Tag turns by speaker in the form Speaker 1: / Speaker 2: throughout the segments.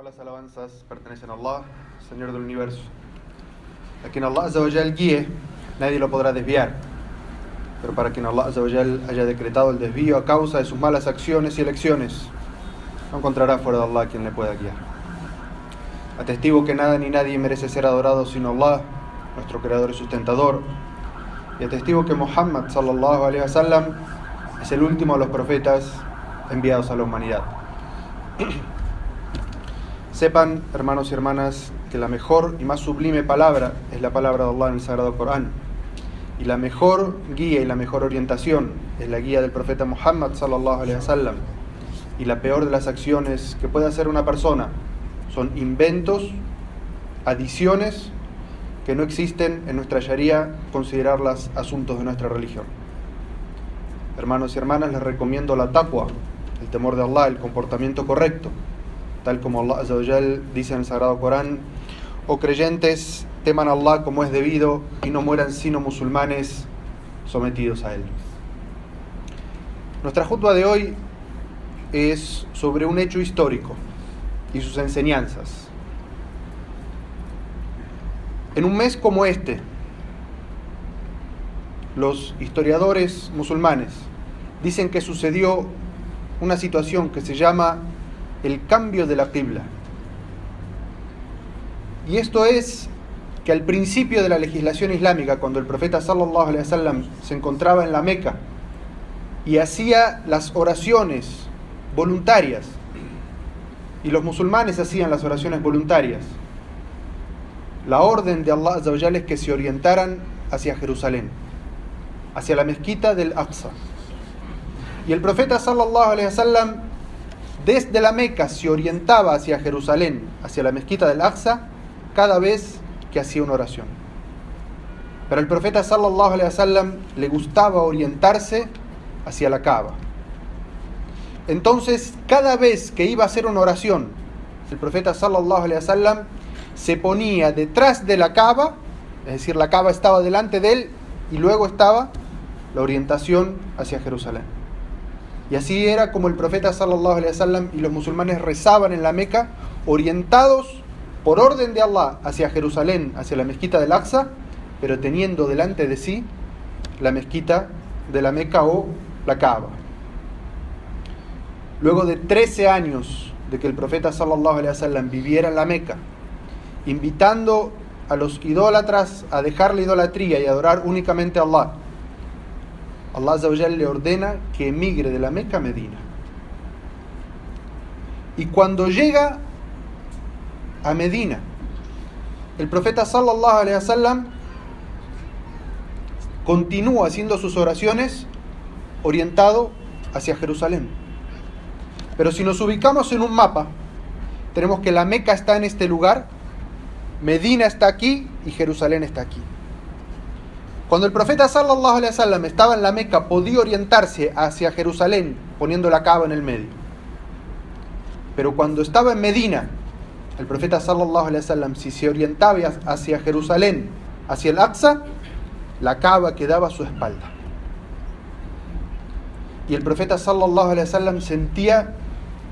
Speaker 1: Todas las alabanzas pertenecen a Allah, Señor del universo. A quien Allah Azzawajal guíe, nadie lo podrá desviar. Pero para quien Allah haya decretado el desvío a causa de sus malas acciones y elecciones, no encontrará fuera de Allah quien le pueda guiar. Atestigo que nada ni nadie merece ser adorado sino Allah, nuestro creador y sustentador. Y atestigo que Muhammad sallallahu alaihi wasallam es el último de los profetas enviados a la humanidad. Sepan, hermanos y hermanas, que la mejor y más sublime palabra es la palabra de Allah en el Sagrado Corán. Y la mejor guía y la mejor orientación es la guía del profeta Muhammad sallallahu alaihi wasallam. Y la peor de las acciones que puede hacer una persona son inventos, adiciones que no existen en nuestra Sharia, considerarlas asuntos de nuestra religión. Hermanos y hermanas, les recomiendo la taqwa, el temor de Allah, el comportamiento correcto, tal como Allah dice en el Sagrado Corán, o creyentes, teman a Allah como es debido y no mueran sino musulmanes sometidos a Él. Nuestra jutba de hoy es sobre un hecho histórico y sus enseñanzas. En un mes como este, los historiadores musulmanes dicen que sucedió una situación que se llama el cambio de la Qibla. Y esto es que al principio de la legislación islámica, cuando el profeta sallallahu alaihi wasallam se encontraba en la Meca y hacía las oraciones voluntarias, y los musulmanes hacían las oraciones voluntarias, la orden de Allah es que se orientaran hacia Jerusalén, hacia la mezquita del Aqsa. Y el profeta sallallahu alaihi wasallam desde la Meca se orientaba hacia Jerusalén, hacia la mezquita del Aqsa, cada vez que hacía una oración. Pero al profeta sallallahu le gustaba orientarse hacia la Kaaba. Entonces, cada vez que iba a hacer una oración, el profeta sallallahu se ponía detrás de la Kaaba, es decir, la Kaaba estaba delante de él y luego estaba la orientación hacia Jerusalén. Y así era como el profeta sallallahu alaihi wasallam y los musulmanes rezaban en la Meca, orientados por orden de Allah hacia Jerusalén, hacia la mezquita del Aqsa, pero teniendo delante de sí la mezquita de la Meca o la Kaaba. Luego de 13 años de que el profeta sallallahu alaihi wasallam viviera en la Meca, invitando a los idólatras a dejar la idolatría y adorar únicamente a Allah, Allah le ordena que emigre de la Meca a Medina. Y cuando llega a Medina, el profeta sallallahu alaihi wasallam continúa haciendo sus oraciones orientado hacia Jerusalén. Pero si nos ubicamos en un mapa, tenemos que la Meca está en este lugar, Medina está aquí y Jerusalén está aquí. Cuando el profeta sallallahu alaihi wasallam estaba en la Meca, podía orientarse hacia Jerusalén poniendo la cava en el medio. Pero cuando estaba en Medina, el profeta sallallahu alaihi wasallam si se orientaba hacia Jerusalén, hacia el Aqsa, la cava quedaba a su espalda. Y el profeta sallallahu alaihi wasallam sentía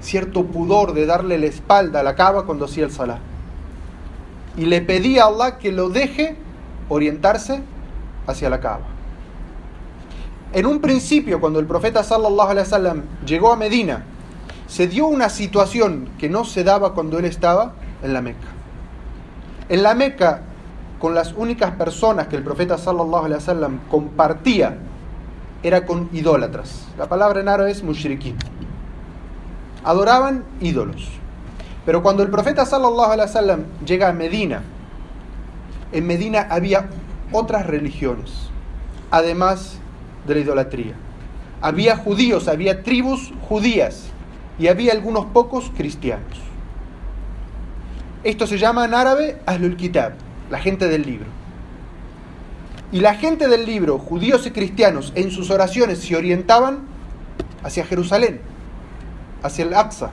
Speaker 1: cierto pudor de darle la espalda a la cava cuando hacía el salah. Y le pedía a Allah que lo deje orientarse hacia la Kaaba. En un principio, cuando el profeta sallallahu alaihi wasallam llegó a Medina, se dio una situación que no se daba cuando él estaba en la Meca. En la Meca, con las únicas personas que el profeta sallallahu alaihi wasallam compartía era con idólatras. La palabra en árabe es mushrikin. Adoraban ídolos. Pero cuando el profeta sallallahu alaihi wasallam llega a Medina, en Medina había otras religiones, además de la idolatría. Había judíos, había tribus judías y había algunos pocos cristianos. Esto se llama en árabe Ahlul Kitab, la gente del libro. Y la gente del libro, judíos y cristianos, en sus oraciones se orientaban hacia Jerusalén, hacia el Aqsa.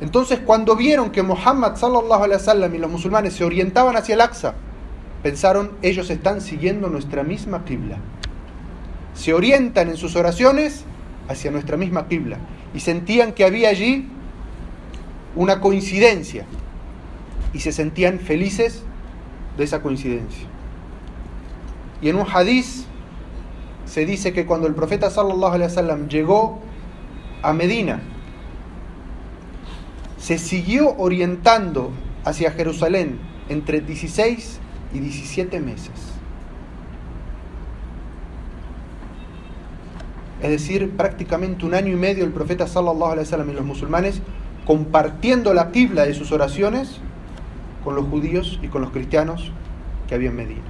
Speaker 1: Entonces, cuando vieron que Muhammad sallallahu alaihi wasallam y los musulmanes se orientaban hacia el Aqsa, pensaron, ellos están siguiendo nuestra misma qibla. Se orientan en sus oraciones hacia nuestra misma qibla y sentían que había allí una coincidencia y se sentían felices de esa coincidencia. Y en un hadiz se dice que cuando el profeta sallallahu alaihi wasallam llegó a Medina, se siguió orientando hacia Jerusalén entre 16 y 17 meses. Es decir, prácticamente un año y medio el profeta sallallahu alaihi wasallam y los musulmanes compartiendo la qibla de sus oraciones con los judíos y con los cristianos que había en Medina.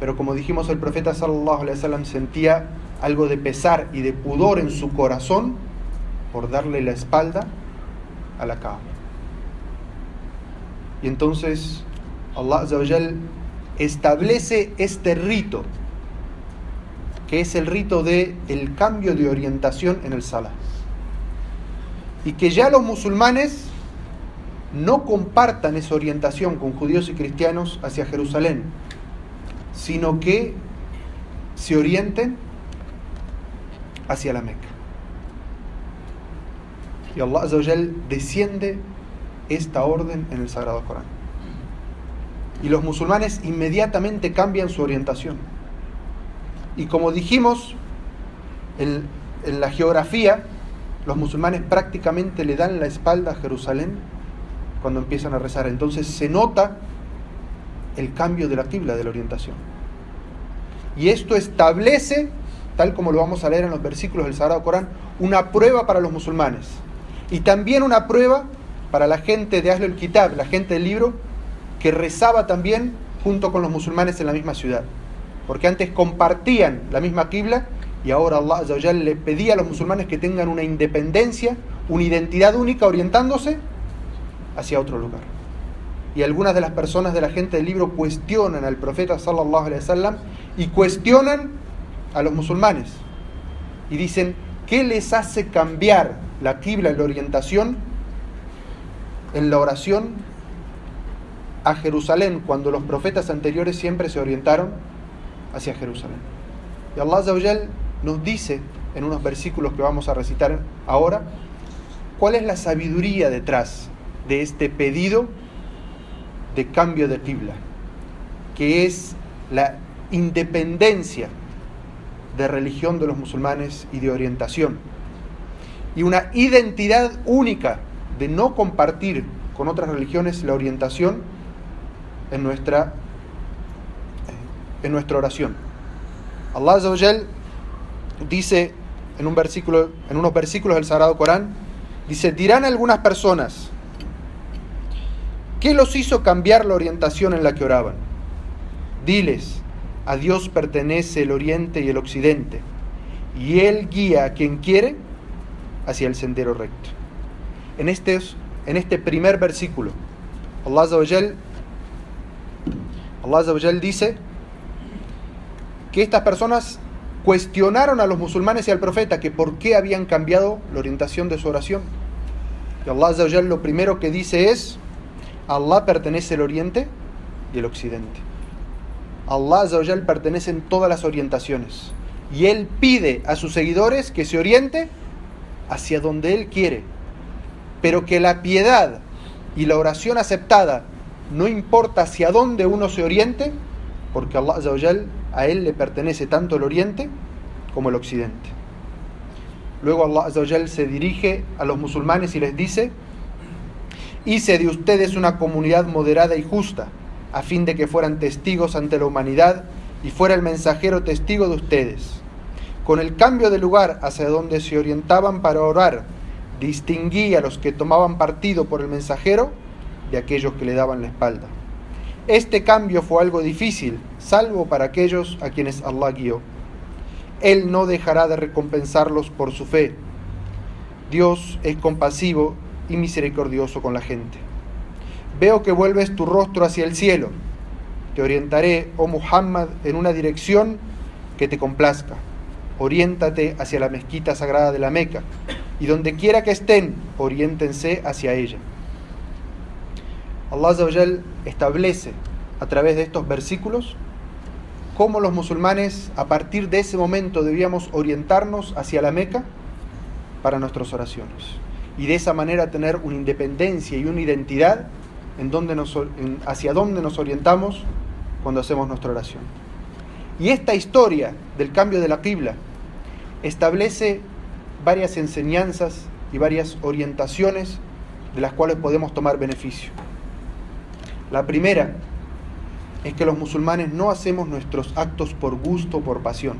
Speaker 1: Pero como dijimos, el profeta sallallahu alaihi wasallam sentía algo de pesar y de pudor en su corazón por darle la espalda a la Kaaba. Y entonces Allah establece este rito, que es el rito de el cambio de orientación en el Salah. Y que ya los musulmanes no compartan esa orientación con judíos y cristianos hacia Jerusalén, sino que se orienten hacia la Meca. Y Allah desciende esta orden en el Sagrado Corán. Y los musulmanes inmediatamente cambian su orientación. Y como dijimos, en, la geografía, los musulmanes prácticamente le dan la espalda a Jerusalén cuando empiezan a rezar. Entonces se nota el cambio de la tibla, de la orientación. Y esto establece, tal como lo vamos a leer en los versículos del Sagrado Corán, una prueba para los musulmanes. Y también una prueba para la gente de Ahlul Kitab, la gente del libro, que rezaba también junto con los musulmanes en la misma ciudad. Porque antes compartían la misma Qibla y ahora Allah le pedía a los musulmanes que tengan una independencia, una identidad única orientándose hacia otro lugar. Y algunas de las personas de la gente del libro cuestionan al profeta sallallahu alaihi wasallam y cuestionan a los musulmanes y dicen, ¿qué les hace cambiar la Qibla en la orientación en la oración a Jerusalén cuando los profetas anteriores siempre se orientaron hacia Jerusalén. Y Allah nos dice en unos versículos que vamos a recitar ahora cuál es la sabiduría detrás de este pedido de cambio de Qibla, que es la independencia de religión de los musulmanes y de orientación, y una identidad única de no compartir con otras religiones la orientación en nuestra, en nuestra oración. Allah Azawajal dice en, un versículo, en unos versículos del Sagrado Corán, dice, dirán algunas personas, ¿qué los hizo cambiar la orientación en la que oraban? Diles, a Dios pertenece el oriente y el occidente, y Él guía a quien quiere hacia el sendero recto en este, en este primer versículo. Allah Azawajal, Allah dice que estas personas cuestionaron a los musulmanes y al profeta que por qué habían cambiado la orientación de su oración. Y Allah lo primero que dice es, Allah pertenece el oriente y el occidente. Allah pertenece en todas las orientaciones. Y Él pide a sus seguidores que se oriente hacia donde Él quiere pero que la piedad y la oración aceptada no importa hacia dónde uno se oriente, porque Allah a él le pertenece tanto el oriente como el occidente. Luego Allah se dirige a los musulmanes y les dice, hice de ustedes una comunidad moderada y justa, a fin de que fueran testigos ante la humanidad y fuera el mensajero testigo de ustedes. Con el cambio de lugar hacia donde se orientaban para orar, distinguía a los que tomaban partido por el mensajero de aquellos que le daban la espalda. Este cambio fue algo difícil, salvo para aquellos a quienes Allah guió. Él no dejará de recompensarlos por su fe. Dios es compasivo y misericordioso con la gente. Veo que vuelves tu rostro hacia el cielo. Te orientaré, oh Muhammad, en una dirección que te complazca. Oriéntate hacia la mezquita sagrada de la Meca y donde quiera que estén, oriéntense hacia ella. Allah establece a través de estos versículos cómo los musulmanes a partir de ese momento debíamos orientarnos hacia la Meca para nuestras oraciones. y de esa manera tener una independencia y una identidad en donde nos, hacia dónde nos orientamos cuando hacemos nuestra oración. Y esta historia del cambio de la Qibla establece varias enseñanzas y varias orientaciones de las cuales podemos tomar beneficio. La primera es que los musulmanes no hacemos nuestros actos por gusto o por pasión,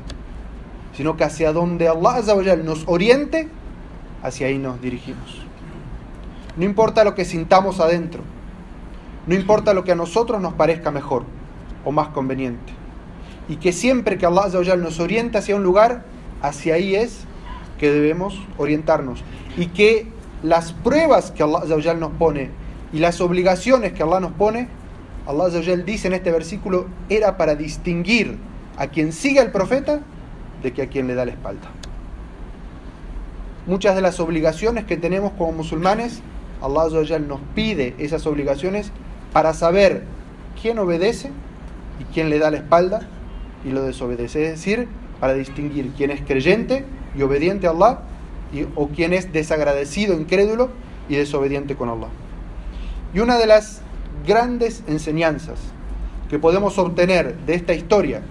Speaker 1: sino que hacia donde Allah nos oriente, hacia ahí nos dirigimos. No importa lo que sintamos adentro, no importa lo que a nosotros nos parezca mejor o más conveniente. Y que siempre que Allah nos oriente hacia un lugar, hacia ahí es que debemos orientarnos. Y que las pruebas que Allah nos pone y las obligaciones que Allah nos pone, Allah dice en este versículo, era para distinguir a quien sigue al profeta de que a quien le da la espalda. Muchas de las obligaciones que tenemos como musulmanes, Allah nos pide esas obligaciones para saber quién obedece y quién le da la espalda y lo desobedece. Es decir, para distinguir quién es creyente y obediente a Allah y, o quién es desagradecido, incrédulo y desobediente con Allah. Y una de las grandes enseñanzas que podemos obtener de esta historia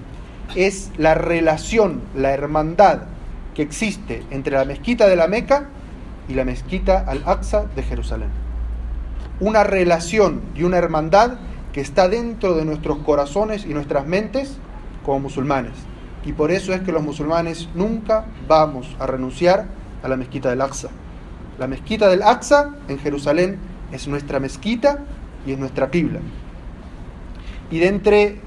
Speaker 1: es la relación, la hermandad que existe entre la mezquita de la Meca y la mezquita al-Aqsa de Jerusalén una relación y una hermandad que está dentro de nuestros corazones y nuestras mentes como musulmanes. Y por eso es que los musulmanes nunca vamos a renunciar a la mezquita del Aqsa. La mezquita del Aqsa en Jerusalén es nuestra mezquita y es nuestra Qibla. Y de entre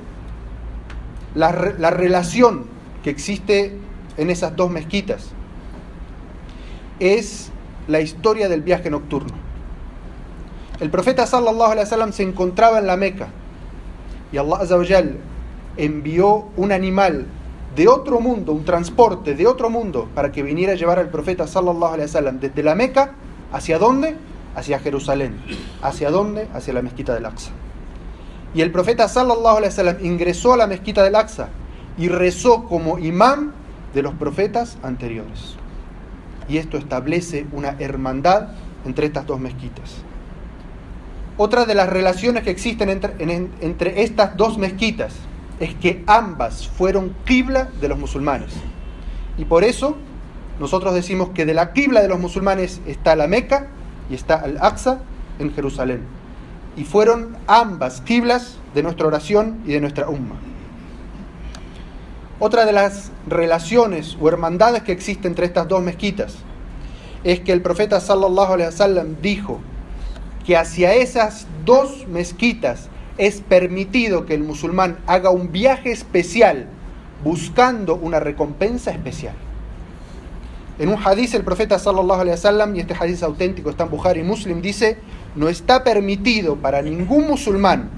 Speaker 1: la, la relación que existe en esas dos mezquitas es la historia del viaje nocturno. El profeta sallallahu alaihi wasallam se encontraba en la Meca y Allah azawajal envió un animal de otro mundo, un transporte de otro mundo para que viniera a llevar al profeta sallallahu alaihi wasallam desde la Meca hacia dónde? Hacia Jerusalén. ¿Hacia dónde? Hacia la mezquita del Aqsa. Y el profeta sallallahu alaihi wasallam ingresó a la mezquita del Aqsa y rezó como imán de los profetas anteriores. Y esto establece una hermandad entre estas dos mezquitas. Otra de las relaciones que existen entre, estas dos mezquitas es que ambas fueron qibla de los musulmanes. Y por eso nosotros decimos que de la qibla de los musulmanes está la Meca y está Al-Aqsa en Jerusalén. Y fueron ambas qiblas de nuestra oración y de nuestra umma. Otra de las relaciones o hermandades que existen entre estas dos mezquitas es que el profeta sallallahu alaihi wasallam dijo que hacia esas dos mezquitas es permitido que el musulmán haga un viaje especial buscando una recompensa especial. En un hadith el profeta sallallahu alaihi wasallam y este hadith auténtico está en Bukhari Muslim dice, no está permitido para ningún musulmán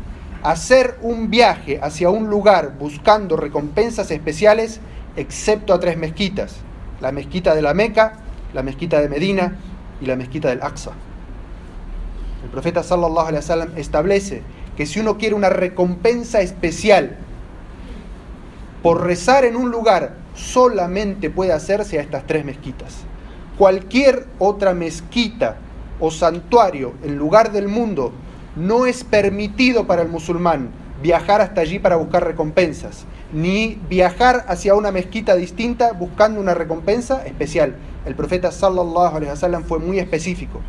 Speaker 1: hacer un viaje hacia un lugar buscando recompensas especiales excepto a tres mezquitas, la mezquita de la Meca, la mezquita de Medina y la mezquita del Aqsa. El profeta sallallahu alaihi wasallam establece que si uno quiere una recompensa especial por rezar en un lugar, solamente puede hacerse a estas tres mezquitas. Cualquier otra mezquita o santuario en lugar del mundo no es permitido para el musulmán viajar hasta allí para buscar recompensas, ni viajar hacia una mezquita distinta buscando una recompensa especial. El profeta sallallahu alaihi wasallam fue muy específico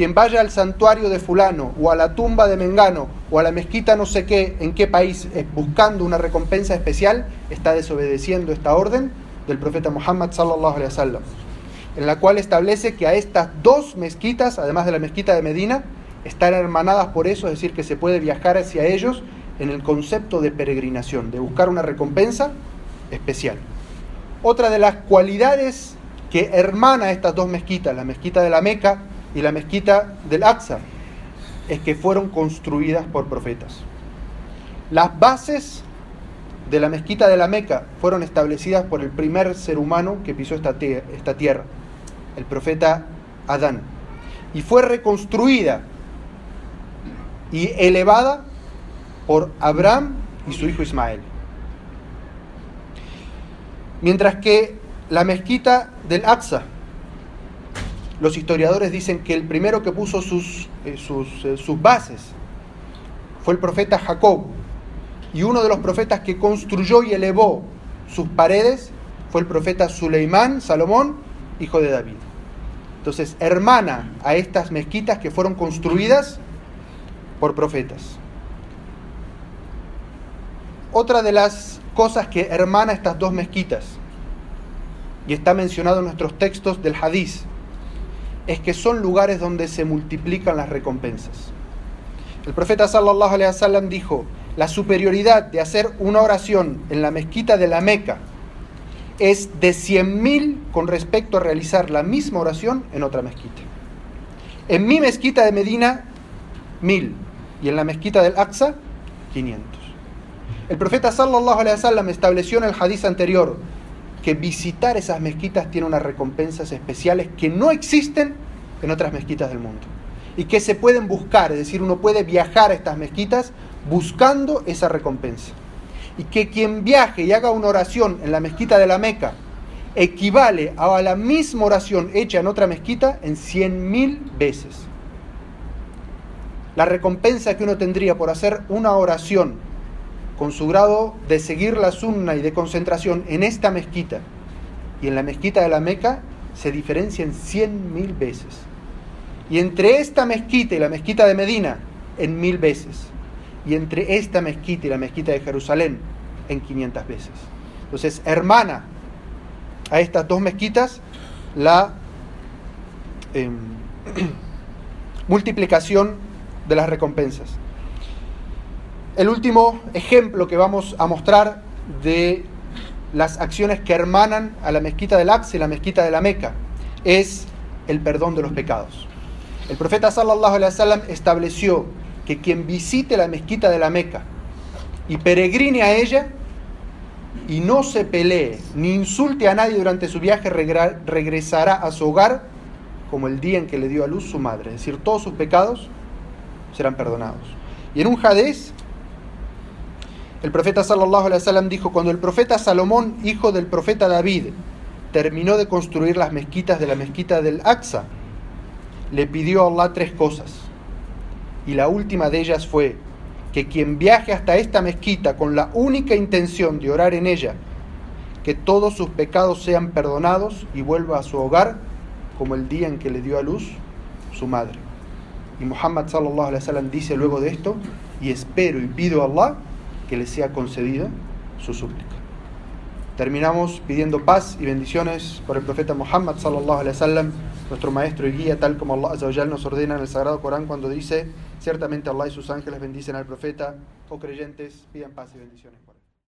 Speaker 1: quien vaya al santuario de fulano o a la tumba de Mengano o a la mezquita no sé qué, en qué país, eh, buscando una recompensa especial, está desobedeciendo esta orden del profeta Muhammad sallallahu alaihi wasallam, en la cual establece que a estas dos mezquitas, además de la mezquita de Medina, están hermanadas por eso, es decir, que se puede viajar hacia ellos en el concepto de peregrinación, de buscar una recompensa especial. Otra de las cualidades que hermana estas dos mezquitas, la mezquita de la Meca y la mezquita del Aqsa es que fueron construidas por profetas. Las bases de la mezquita de la Meca fueron establecidas por el primer ser humano que pisó esta, tierra, el profeta Adán, y fue reconstruida y elevada por Abraham y su hijo Ismael. Mientras que la mezquita del Aqsa los historiadores dicen que el primero que puso sus, eh, eh, sus bases fue el profeta Jacob. Y uno de los profetas que construyó y elevó sus paredes fue el profeta Suleimán, Salomón, hijo de David. Entonces, hermana a estas mezquitas que fueron construidas por profetas. Otra de las cosas que hermana estas dos mezquitas, y está mencionado en nuestros textos del Hadiz, es que son lugares donde se multiplican las recompensas. El profeta sallallahu alaihi wasallam dijo, la superioridad de hacer una oración en la mezquita de la Meca es de 100.000 con respecto a realizar la misma oración en otra mezquita. En mi mezquita de Medina, 1000 y en la mezquita del Aqsa, 500. El profeta sallallahu alaihi wasallam estableció en el hadiz anterior que visitar esas mezquitas tiene unas recompensas especiales que no existen en otras mezquitas del mundo y que se pueden buscar, es decir, uno puede viajar a estas mezquitas buscando esa recompensa. Y que quien viaje y haga una oración en la mezquita de la Meca equivale a la misma oración hecha en otra mezquita en cien mil veces. La recompensa que uno tendría por hacer una oración con su grado de seguir la sunna y de concentración en esta mezquita y en la mezquita de la Meca se diferencia en cien mil veces. Y entre esta mezquita y la mezquita de Medina, en mil veces. Y entre esta mezquita y la mezquita de Jerusalén, en 500 veces. Entonces, hermana a estas dos mezquitas la eh, multiplicación de las recompensas. El último ejemplo que vamos a mostrar de las acciones que hermanan a la mezquita del Aqsa y la mezquita de la Meca es el perdón de los pecados. El profeta sallallahu alaihi wasallam estableció que quien visite la mezquita de la Meca y peregrine a ella y no se pelee ni insulte a nadie durante su viaje regresará a su hogar como el día en que le dio a luz su madre, es decir, todos sus pecados serán perdonados. Y en un hadith el profeta sallallahu alaihi wasallam dijo, cuando el profeta Salomón, hijo del profeta David, terminó de construir las mezquitas de la mezquita del Aqsa, le pidió a Allah tres cosas. Y la última de ellas fue que quien viaje hasta esta mezquita con la única intención de orar en ella, que todos sus pecados sean perdonados y vuelva a su hogar como el día en que le dio a luz su madre. Y Muhammad sallallahu alaihi wasallam dice luego de esto, y espero y pido a Allah que le sea concedido su súplica. Terminamos pidiendo paz y bendiciones por el profeta Muhammad sallallahu alaihi wasallam, nuestro maestro y guía, tal como Allah nos ordena en el sagrado Corán cuando dice, ciertamente Allah y sus ángeles bendicen al profeta, o creyentes, pidan paz y bendiciones.